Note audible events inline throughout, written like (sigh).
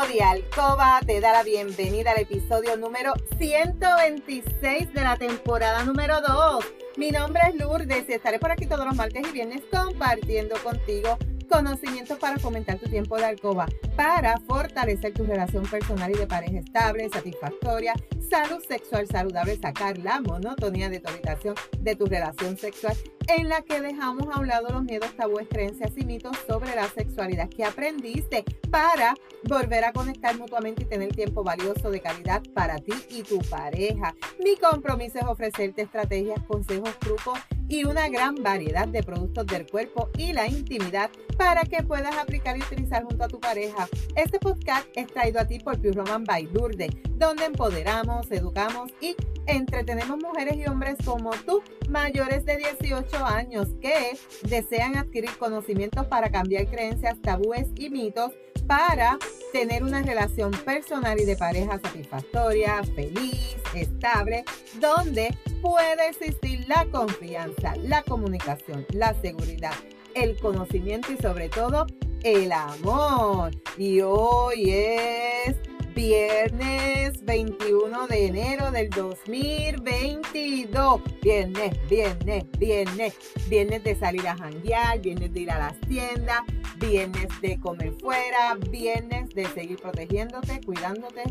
de Alcoba te da la bienvenida al episodio número 126 de la temporada número 2. Mi nombre es Lourdes y estaré por aquí todos los martes y viernes compartiendo contigo conocimientos para fomentar tu tiempo de alcoba, para fortalecer tu relación personal y de pareja estable, satisfactoria, salud sexual saludable, sacar la monotonía de tu habitación de tu relación sexual en la que dejamos a un lado los miedos, tabúes, creencias y mitos sobre la sexualidad que aprendiste para volver a conectar mutuamente y tener tiempo valioso de calidad para ti y tu pareja. Mi compromiso es ofrecerte estrategias, consejos, trucos y una gran variedad de productos del cuerpo y la intimidad para que puedas aplicar y utilizar junto a tu pareja. Este podcast es traído a ti por Pure Roman by Lourdes, donde empoderamos, educamos y entretenemos mujeres y hombres como tú, mayores de 18 años, que desean adquirir conocimientos para cambiar creencias, tabúes y mitos para tener una relación personal y de pareja satisfactoria, feliz, estable, donde puede existir la confianza, la comunicación, la seguridad, el conocimiento y sobre todo el amor. Y hoy es viernes 21 de enero del 2022. Viernes, viernes, viernes. Viernes de salir a janguear, viernes de ir a las tiendas, viernes de comer fuera, viernes de seguir protegiéndote, cuidándote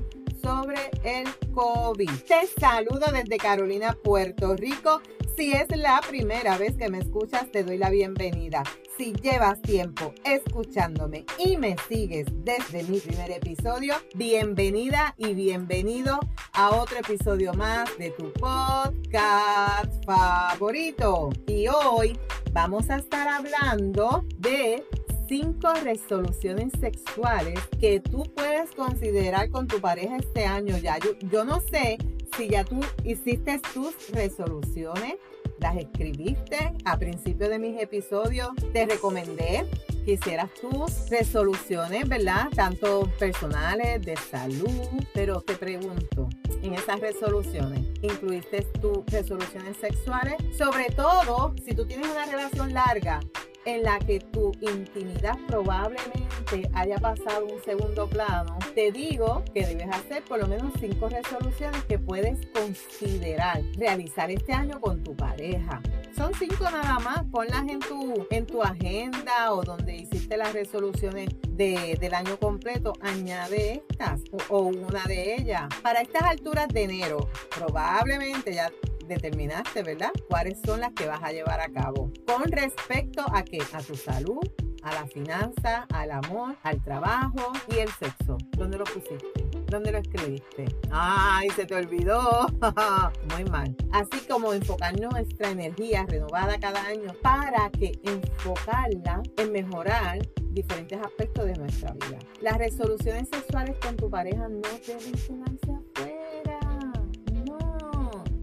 sobre el COVID. Te saludo desde Carolina, Puerto Rico. Si es la primera vez que me escuchas, te doy la bienvenida. Si llevas tiempo escuchándome y me sigues desde mi primer episodio, bienvenida y bienvenido a otro episodio más de tu podcast favorito. Y hoy vamos a estar hablando de cinco resoluciones sexuales que tú puedes considerar con tu pareja este año ya. Yo, yo no sé si ya tú hiciste tus resoluciones, las escribiste a principio de mis episodios, te recomendé que hicieras tus resoluciones, ¿verdad? Tanto personales, de salud, pero te pregunto, en esas resoluciones, ¿incluiste tus resoluciones sexuales? Sobre todo, si tú tienes una relación larga, en la que tu intimidad probablemente haya pasado un segundo plano, te digo que debes hacer por lo menos cinco resoluciones que puedes considerar realizar este año con tu pareja. Son cinco nada más, ponlas en tu, en tu agenda o donde hiciste las resoluciones de, del año completo, añade estas o, o una de ellas. Para estas alturas de enero, probablemente ya determinaste, ¿verdad? ¿Cuáles son las que vas a llevar a cabo? Con respecto a qué? A tu salud, a la finanza, al amor, al trabajo y el sexo. ¿Dónde lo pusiste? ¿Dónde lo escribiste? ¡Ay, se te olvidó! (laughs) Muy mal. Así como enfocar nuestra energía renovada cada año para que enfocarla en mejorar diferentes aspectos de nuestra vida. Las resoluciones sexuales con tu pareja no deben quedarse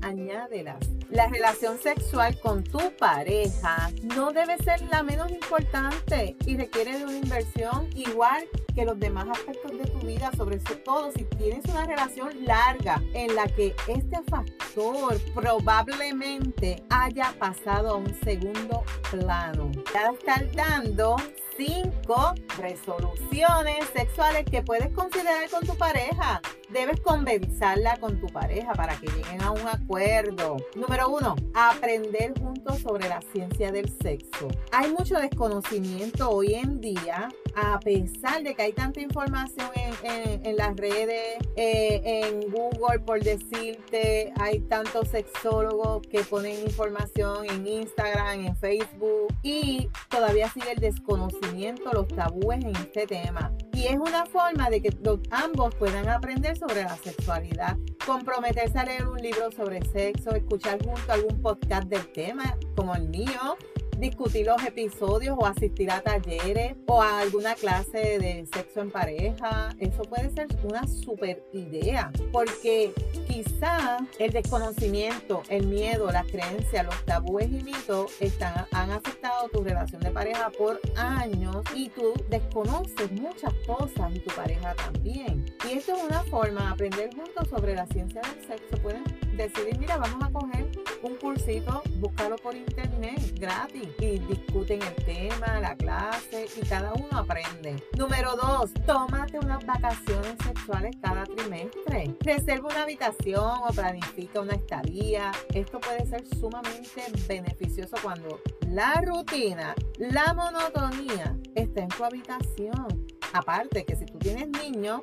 añádelas. La relación sexual con tu pareja no debe ser la menos importante y requiere de una inversión igual que los demás aspectos de tu vida, sobre todo si tienes una relación larga en la que este factor probablemente haya pasado a un segundo plano. Ya estar dando cinco resoluciones sexuales que puedes considerar con tu pareja. Debes conversarla con tu pareja para que lleguen a un acuerdo. Número uno, aprender juntos sobre la ciencia del sexo. Hay mucho desconocimiento hoy en día, a pesar de que hay tanta información en, las redes, eh, en Google, por decirte, hay tantos sexólogos que ponen información en Instagram, en Facebook, y todavía sigue el desconocimiento, los tabúes en este tema. Y es una forma de que ambos puedan aprender sobre la sexualidad, comprometerse a leer un libro sobre sexo, escuchar junto algún podcast del tema, como el mío, discutir los episodios o asistir a talleres o a alguna clase de sexo en pareja. Eso puede ser una super idea porque quizá el desconocimiento, el miedo, las creencias, los tabúes y mitos están, han afectado tu relación de pareja por años y tú desconoces muchas cosas y tu pareja también. Y esto es una forma de aprender juntos sobre la ciencia del sexo. Pueden decidir, mira, vamos a coger un cursito, búscalo por internet gratis y discuten el tema, la clase y cada uno aprende. Número dos, tómate unas vacaciones sexuales cada trimestre. Reserva una habitación o planifica una estadía. Esto puede ser sumamente beneficioso cuando la rutina, la monotonía está en tu habitación. Aparte que si tú tienes niños,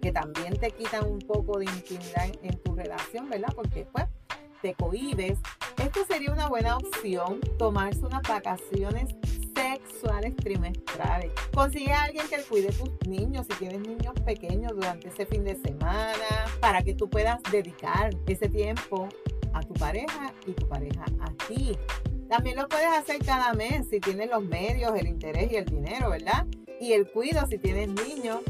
que también te quitan un poco de intimidad en, en tu relación, ¿verdad? Porque pues te cohibes, esto sería una buena opción, tomarse unas vacaciones sexuales trimestrales. Consigue a alguien que cuide tus niños, si tienes niños pequeños durante ese fin de semana, para que tú puedas dedicar ese tiempo a tu pareja y tu pareja a ti. También lo puedes hacer cada mes si tienes los medios, el interés y el dinero, ¿verdad? Y el cuido si tienes niños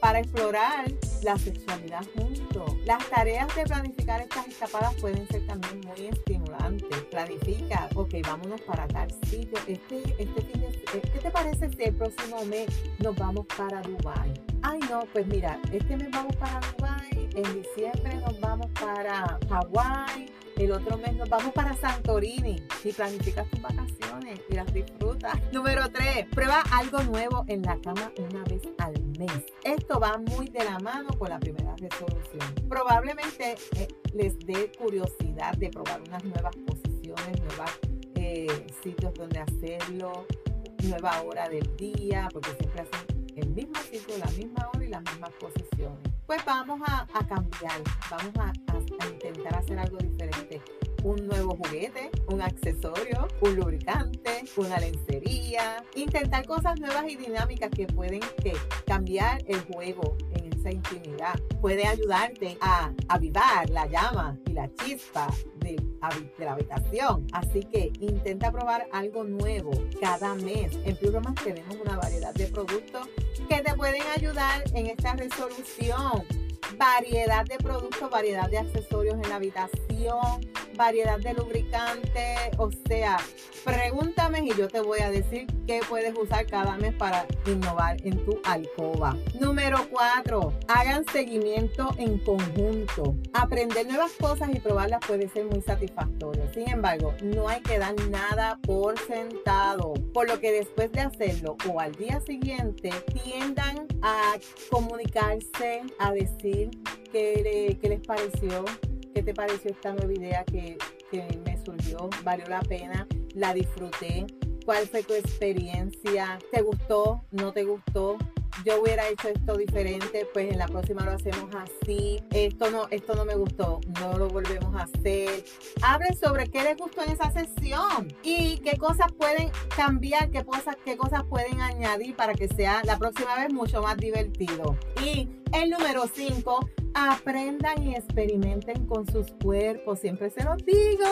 para explorar la sexualidad juntos. Las tareas de planificar estas escapadas pueden ser también muy estimulantes. Planifica, ok, vámonos para tal. Este, este fin de, ¿Qué te parece si el próximo mes nos vamos para Dubai? Ay, no, pues mira, este mes vamos para Dubai, en diciembre nos vamos para Hawái, el otro mes nos vamos para Santorini y planificas tus vacaciones y las disfrutas. Número 3, prueba algo nuevo en la cama una vez al mes. Esto va muy de la mano con la primera resolución. Probablemente eh, les dé curiosidad de probar unas nuevas posiciones, nuevos eh, sitios donde hacerlo, nueva hora del día, porque siempre hacen el mismo sitio, la misma hora y las mismas posiciones. Pues vamos a, cambiar, vamos a, a intentar hacer algo diferente un nuevo juguete, un accesorio, un lubricante, una lencería, intentar cosas nuevas y dinámicas que pueden cambiar el juego en esa intimidad. Puede ayudarte a avivar la llama y la chispa de, la habitación. Así que intenta probar algo nuevo cada mes. En Plus tenemos una variedad de productos que te pueden ayudar en esta resolución variedad de productos, variedad de accesorios en la habitación, variedad de lubricantes, o sea, pregúntame y yo te voy a decir qué puedes usar cada mes para innovar en tu alcoba. Número 4, hagan seguimiento en conjunto. Aprender nuevas cosas y probarlas puede ser muy satisfactorio. Sin embargo, no hay que dar nada por sentado, por lo que después de hacerlo o al día siguiente tiendan a comunicarse, a decir qué, les pareció, qué te pareció esta nueva idea que, me surgió, valió la pena, la disfruté, cuál fue tu experiencia, te gustó, no te gustó, yo hubiera hecho esto diferente, pues en la próxima lo hacemos así. Esto no, esto no me gustó, no lo volvemos a hacer. Abre sobre qué les gustó en esa sesión y qué cosas pueden cambiar, qué cosas, qué cosas pueden añadir para que sea la próxima vez mucho más divertido. Y el número 5, aprendan y experimenten con sus cuerpos. Siempre se los digo.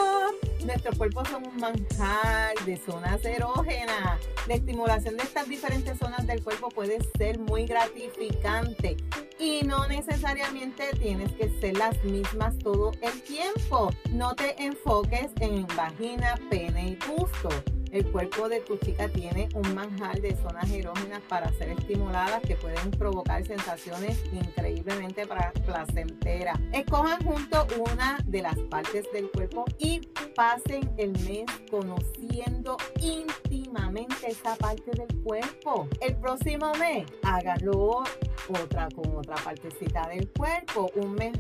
Nuestros cuerpos son un manjar de zonas erógenas. La estimulación de estas diferentes zonas del cuerpo puede ser muy gratificante y no necesariamente tienes que ser las mismas todo el tiempo. No te enfoques en vagina, pene y busto el cuerpo de tu chica tiene un manjar de zonas erógenas para ser estimuladas que pueden provocar sensaciones increíblemente placenteras. Escojan junto una de las partes del cuerpo y pasen el mes conociendo íntimamente esa parte del cuerpo. El próximo mes háganlo otra con otra partecita del cuerpo. Un mes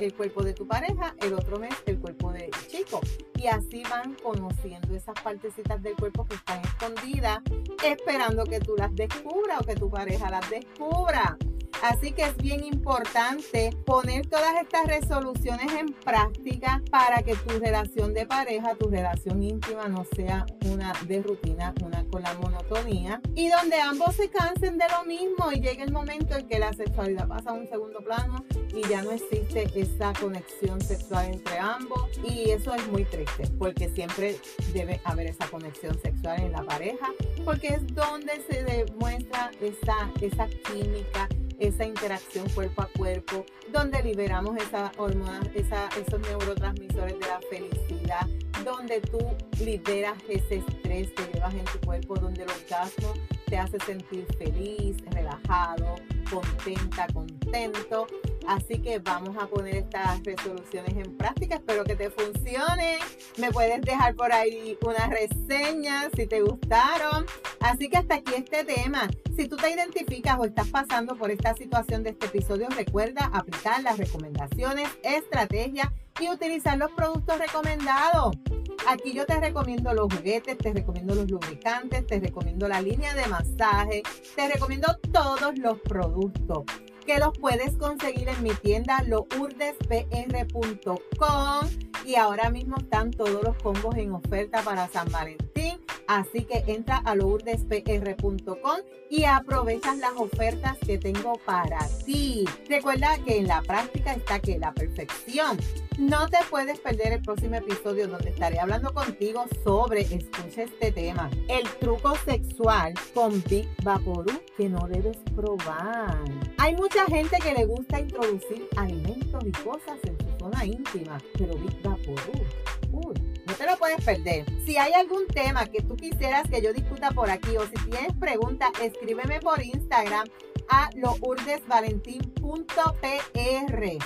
el cuerpo de tu pareja, el otro mes el cuerpo de chico. Y así van conociendo esas partecitas del cuerpo que están escondidas, esperando que tú las descubras o que tu pareja las descubra. Así que es bien importante poner todas estas resoluciones en práctica para que tu relación de pareja, tu relación íntima no sea una de rutina, una con la monotonía. Y donde ambos se cansen de lo mismo y llegue el momento en que la sexualidad pasa a un segundo plano y ya no existe esa conexión sexual entre ambos. Y eso es muy triste porque siempre debe haber esa conexión sexual en la pareja porque es donde se demuestra esa, esa química esa interacción cuerpo a cuerpo, donde liberamos esa hormonas, esa, esos neurotransmisores de la felicidad, donde tú liberas ese estrés que llevas en tu cuerpo, donde el orgasmo te hace sentir feliz, relajado, contenta, contento. Así que vamos a poner estas resoluciones en práctica. Espero que te funcionen. Me puedes dejar por ahí una reseña si te gustaron. Así que hasta aquí este tema. Si tú te identificas o estás pasando por esta situación de este episodio, recuerda aplicar las recomendaciones, estrategias y utilizar los productos recomendados. Aquí yo te recomiendo los juguetes, te recomiendo los lubricantes, te recomiendo la línea de masaje, te recomiendo todos los productos que los puedes conseguir en mi tienda lourdespr.com y ahora mismo están todos los combos en oferta para San Valentín. Así que entra a lourdespr.com y aprovechas las ofertas que tengo para ti. Recuerda que en la práctica está que la perfección. No te puedes perder el próximo episodio donde estaré hablando contigo sobre, escucha este tema, el truco sexual con Big Vaporú que no debes probar. Hay mucha gente que le gusta introducir alimentos y cosas en su zona íntima, pero Big Vaporú, puedes perder. Si hay algún tema que tú quisieras que yo discuta por aquí o si tienes preguntas, escríbeme por Instagram a lourdesvalentín.pr.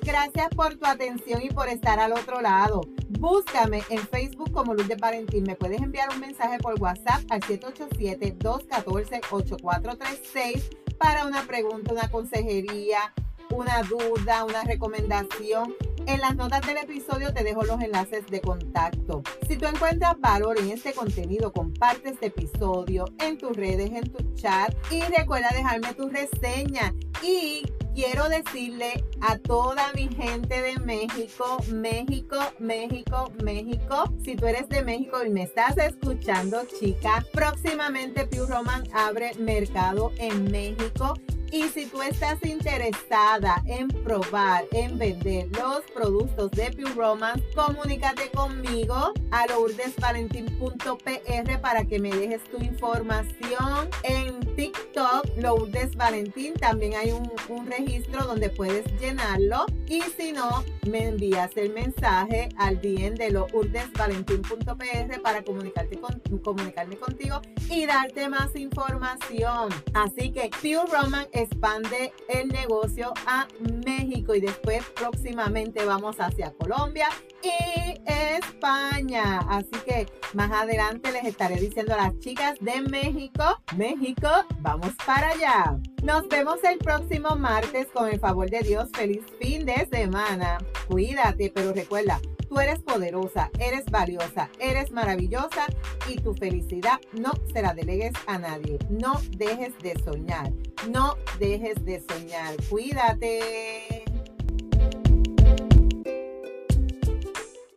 Gracias por tu atención y por estar al otro lado. Búscame en Facebook como Lourdes Valentín. Me puedes enviar un mensaje por WhatsApp al 787-214-8436 para una pregunta, una consejería, una duda, una recomendación en las notas del episodio te dejo los enlaces de contacto. Si tú encuentras valor en este contenido, comparte este episodio en tus redes, en tu chat y recuerda dejarme tu reseña. Y quiero decirle a toda mi gente de México, México, México, México, si tú eres de México y me estás escuchando, chica, próximamente Pew Roman abre mercado en México y si tú estás interesada en probar, en vender los productos de Pure Romance, comunícate conmigo a lourdesvalentín.pr para que me dejes tu información. En TikTok, Lourdes Valentín, también hay un, registro donde puedes llenarlo. Y si no, me envías el mensaje al bien de lourdesvalentín.pr para comunicarte con, comunicarme contigo y darte más información. Así que Pure Romance expande el negocio a México y después próximamente vamos hacia Colombia y España. Así que más adelante les estaré diciendo a las chicas de México, México, vamos para allá. Nos vemos el próximo martes con el favor de Dios. Feliz fin de semana. Cuídate, pero recuerda, Tú eres poderosa, eres valiosa, eres maravillosa y tu felicidad no se la delegues a nadie. No dejes de soñar, no dejes de soñar. Cuídate.